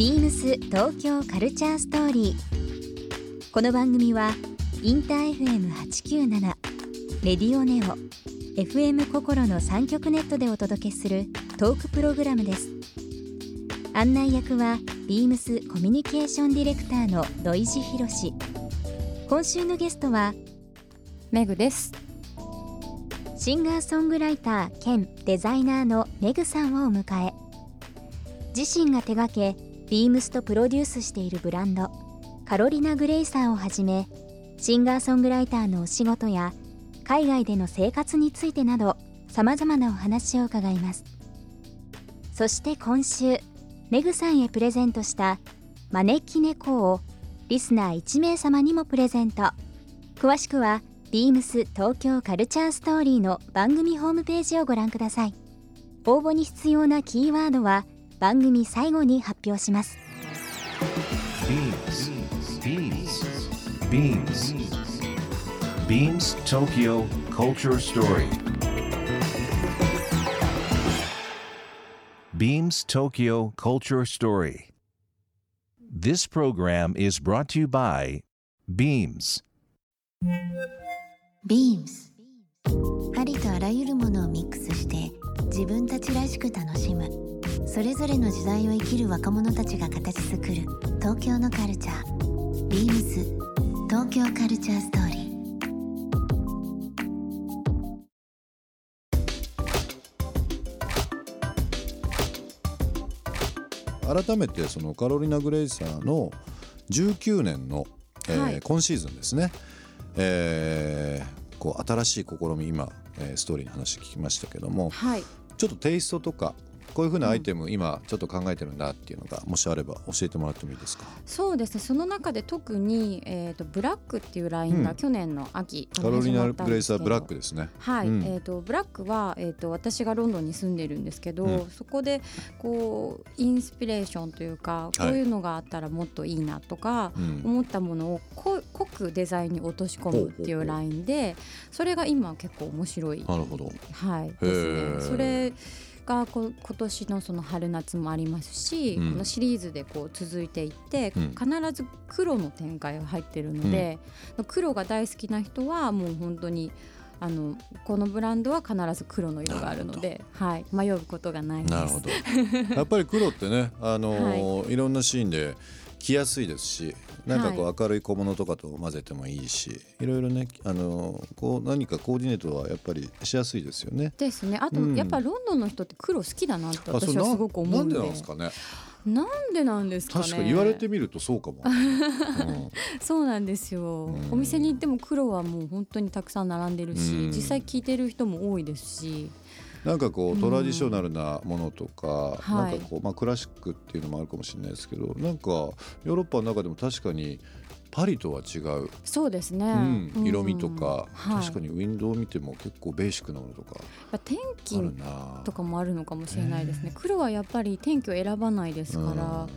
ビームス東京カルチャーストーリー。この番組はインター FM897 レディオネオ FM 心の三極ネットでお届けするトークプログラムです。案内役はビームスコミュニケーションディレクターの土井博志。今週のゲストはメグですシンガーソングライター兼デザイナーのメグさんをお迎え自身が手掛けビームスとプロデュースしているブランドカロリナ・グレイサーをはじめシンガーソングライターのお仕事や海外での生活についてなどさまざまなお話を伺います。そして今週メグさんへプレゼントした招き猫をリスナー1名様にもプレゼント。詳しくはビームス東京カルチャーストーリーの番組ホームページをご覧ください。応募に必要なキーワードは番組最後に発表します Beams. Beams. Beams Tokyo Culture Story. Beams Tokyo Culture Story. This program is brought to you by Beams. ビームスありとあらゆるものをミックスして自分たちらしく楽しむそれぞれの時代を生きる若者たちが形作る東京のカルチャー。ビームス。東京カルチャーストーリー。改めてそのカロリナ・グレイサーの19年の、えーはい。今シーズンですね、えーこう新しい試み今、えーストーリーの話聞きましたけどもはい。ちょっとテイストとかこういうふうなアイテム、今ちょっと考えてるんだっていうのがもしあれば教えてもらってもいいですか？そうですね。その中で特に、えー、とブラックっていうラインがうん。去年の秋カロリナ・始まったんグレイサーブラックですね。はい、うん。えー、とブラックは、えー、と私がロンドンに住んでるんですけど、うん。そこでこうインスピレーションというかこういうのがあったらもっといいなとか、うん。思ったものをこ濃くデザインに落とし込むっていうラインでそれが今結構面白い、なるほど。はい、へですーね。それがこ今年のその春夏もありますし、うん。このシリーズでこう続いていって、うん。必ず黒の展開が入ってるので、黒が大好きな人はもう本当にあのこのブランドは必ず黒の色があるので、はい、迷うことがないです。なるほど。やっぱり黒ってね、あのー い、ろんなシーンで着やすいですしなんかこう明るい小物とかと混ぜてもいいし、い、ろいろね、あのーこう何かコーディネートはやっぱりしやすいですよね。ですね。あと、うんやっぱロンドンの人って黒好きだなって私はすごく思うんんで。なんですかね。なんでなんですかね。確かに言われてみるとそうかも。うんそうなんですよ、うんお店に行っても黒はもう本当にたくさん並んでるし、うん実際聞いてる人も多いですしなんかこうトラディショナルなものとか、はい。なんかこうまあクラシックっていうのもあるかもしれないですけど、なんかヨーロッパの中でも確かにパリとは違う、そうですね、うん。うん。色味とか、はい、確かにウィンドウを見ても結構ベーシックなものとか天あ気。とかもあるのかもしれないですね、黒はやっぱり天気を選ばないですから。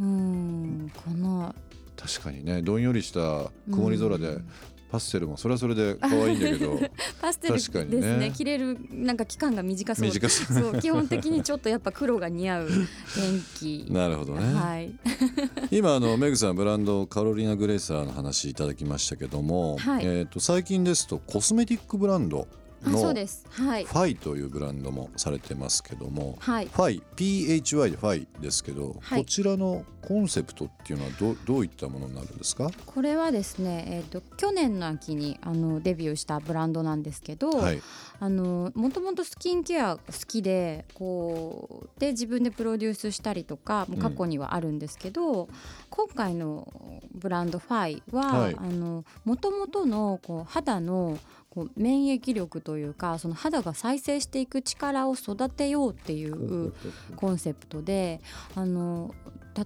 うん。かな。確かにねどんよりした曇り空でうんパステルもそれはそれで可愛いんだけど。パステルです確かにね。ね。着れるなんか期間が短そう。短そう。基本的にちょっとやっぱ黒が似合う天気。なるほどね、はい。今あのメグさんブランドカロリナ・グレイサーの話いただきましたけども、はい。えー、と最近ですとコスメティックブランドのフあそうです。はい。ァイというブランドもされてますけども、はい。ファイ PHY でファイですけど、はい。こちらのコンセプトっていうのはどどういったものになるんですか？これはですね、えー、と去年の秋にあのデビューしたブランドなんですけど、はい、あのもともとスキンケア好きでこうで自分でプロデュースしたりとかもう過去にはあるんですけど、今回のブランドファイは、はい。あの元々のこう肌のこう免疫力というかその肌が再生していく力を育てようっていうコンセプトであの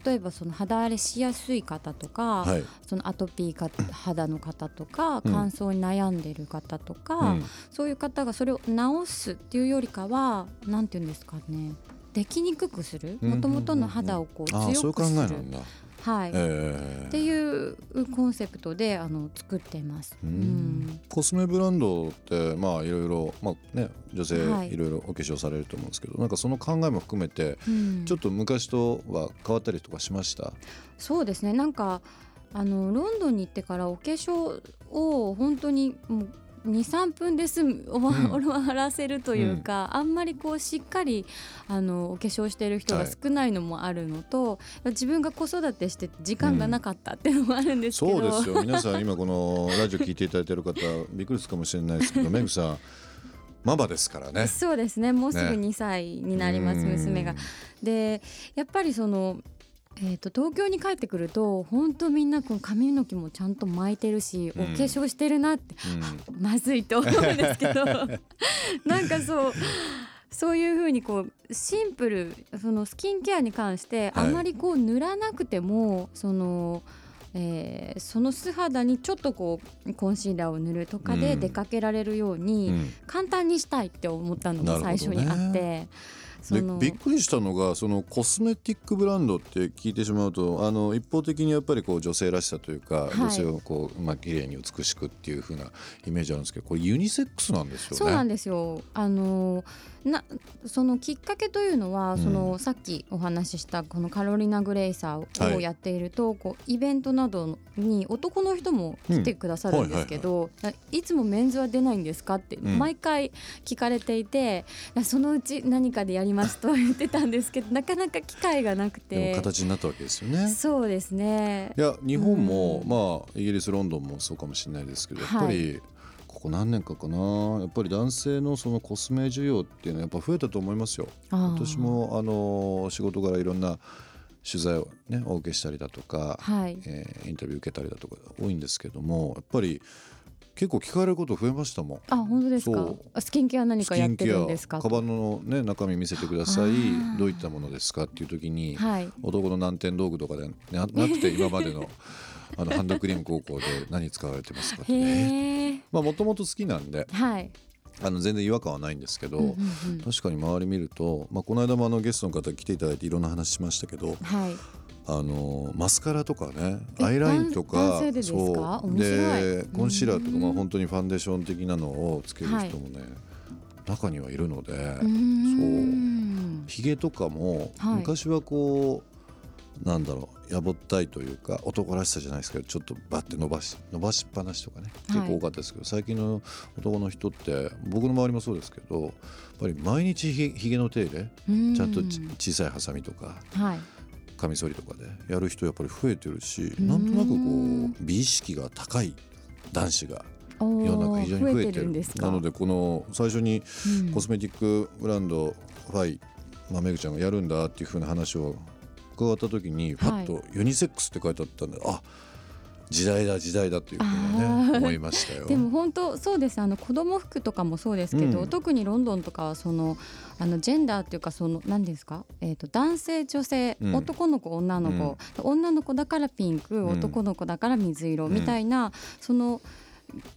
例えばその肌荒れしやすい方とか、はい。そのアトピーか肌の方とかうん。乾燥に悩んでる方とか、うん。そういう方がそれを治すっていうよりかはなんて言うんですかねできにくくする？うんもともとの肌をこう強くする。えなんだはい、えー、っていうコンセプトであの作っています。うん、コスメブランドってまあいろいろまあね女性いろいろお化粧されると思うんですけど、はい、なんかその考えも含めて、うん、ちょっと昔とは変わったりとかしました？そうですね。なんかあのロンドンに行ってからお化粧を本当にもう23分で済む終わらせるというか、うん、あんまりこうしっかりあのお化粧してる人が少ないのもあるのと、はい、自分が子育てして時間がなかったっていうのもあるんですけど、うん、そうですよ。皆さん今このラジオ聞いていただいてる方びっくりするかもしれないですけどメグさんママですからね。そうですね。もうすぐ2歳になります、ね、娘が。で、やっぱりそのえーと、東京に帰ってくると本当みんなこの髪の毛もちゃんと巻いてるし、うん、お化粧してるなって、うん、まずいと思うんですけど。なんかそうそういうふうにこうシンプルそのスキンケアに関してあまりこう塗らなくても、はい、その。えー、その素肌にちょっとこうコンシーラーを塗るとかで出かけられるように簡単にしたいって思ったのが最初にあって。でびっくりしたのがそのコスメティックブランドって聞いてしまうとあの一方的にやっぱりこう女性らしさというか、はい、女性をこう、まあ綺麗に美しくっていう風なイメージあるんですけどこれユニセックスなんですよね？そうなんですよあのなそのきっかけというのは、うん、そのさっきお話ししたこのカロリナ・グレイサーをやっていると、はい、こうイベントなどに男の人も来てくださるんですけど、いつもメンズは出ないんですかって毎回聞かれていて、うん、そのうち何かでやりますと言ってたんですけど なかなか機会がなくて。形になったわけですよね。そうですね。いや日本も、うん、まあイギリスロンドンもそうかもしれないですけどやっぱり、はいこ何年かかな。やっぱり男性のそのコスメ需要っていうのはやっぱ増えたと思いますよ。私もあの仕事柄いろんな取材をねお受けしたりだとか、はい、えー、インタビュー受けたりだとか多いんですけどもやっぱり結構聞かれること増えましたもん。あ本当ですか？スキンケア何かやってるんですか？カバンのね中身見せてください。どういったものですかっていう時に、はい、男の難点道具とかでな なくて今までの あのハンドクリーム高校で何使われてますかって、まあもともと好きなんで、はい、あの全然違和感はないんですけど、うんうんうん、確かに周り見ると、まあ、この間もあのゲストの方来ていただいていろんな話しましたけど、はい、あのマスカラとかねアイラインとかそう。でコンシーラーとか、まあ、本当にファンデーション的なのをつける人もね、はい、中にはいるのでそう。ひげとかも、昔はこうなんだろうやぼったいというか男らしさじゃないですけどちょっとバッて伸ばし伸ばしっぱなしとかね結構多かったですけど、はい、最近の男の人って僕の周りもそうですけどやっぱり毎日ひげの手入れちゃんと小さいハサミとか、はい、カミソリとかでやる人やっぱり増えてるしなんとなくこう美意識が高い男子が世の中非常に増えてる。なのでこの最初にコスメティックブランドファイ、まあ、めぐちゃんがやるんだっていうふうな話を伺った時にパッとユニセックスって書いてあったんで、はい、あ時代だ時代だっていうふうにね思いましたよ。でも本当そうです。あの子供服とかもそうですけど、うん、特にロンドンとかはそのあのジェンダーっていうかその何ですか、えーと、男性女性、うん、男の子女の子、うん、女の子だからピンク、男の子だから水色みたいな、その。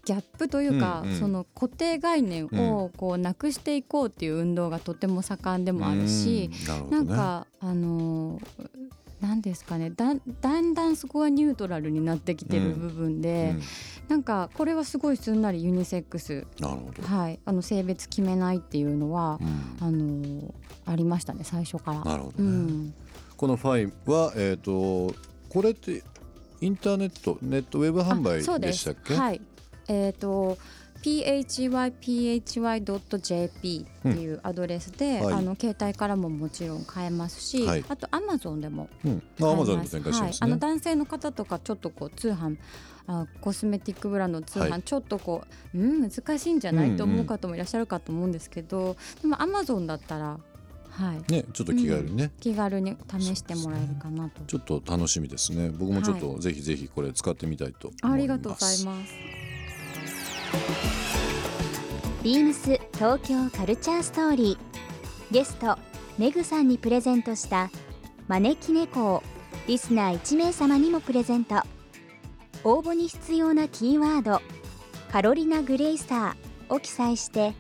ギャップというか、うん。うん、その固定概念をこうなくしていこうっていう運動がとても盛んでもあるし、うん、な、ね、んかあの何ですかね。だだんだんそこがニュートラルになってきてる部分で、うん。うん、なんかこれはすごいすんなりユニセックス。はい、あの性別決めないっていうのは、うん、あのありましたね最初から。なるほど、ね、このファイは、えーと、これってインターネットネットウェブ販売でしたっけ？はい。えーと phyphy.jp っていうアドレスで、うん。はい、あの携帯からももちろん買えますし、はい、あとアマゾンでも買えます、うん、ますはい、あの男性の方とかちょっとこう通販あコスメティックブランドの通販、はい、ちょっとこううん難しいんじゃない、と思う方もいらっしゃるかと思うんですけどでもアマゾンだったらはい、ね、ちょっと気軽にね、うん、気軽に試してもらえるかなと、ね、ちょっと楽しみですね。僕もちょっとぜひぜひこれ使ってみたいとありがとうございますビームス東京カルチャーストーリー。ゲストメグさんにプレゼントした招き猫をリスナー1名様にもプレゼント。応募に必要なキーワード「カロリナ・グレイスター」を記載して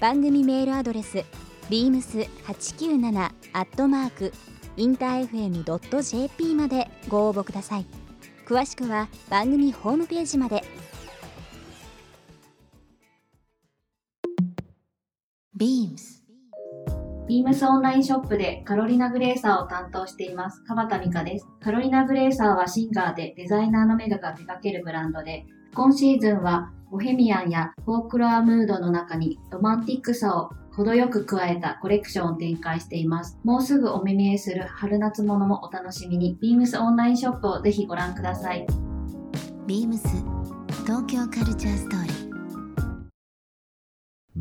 番組メールアドレス beams897 アットマークインター FM.jp までご応募ください。詳しくは番組ホームページまで。ビームスビームスオンラインショップでカロリナグレーサーを担当しています、川田美香です。カロリナグレーサーはシンガーでデザイナーのメガが手掛けるブランドで、今シーズンはボヘミアンやフォークロアムードの中にロマンティックさを程よく加えたコレクションを展開しています。もうすぐお目見えする春夏物もお楽しみに、ビームスオンラインショップをぜひご覧ください。ビームス東京カルチャーストーリー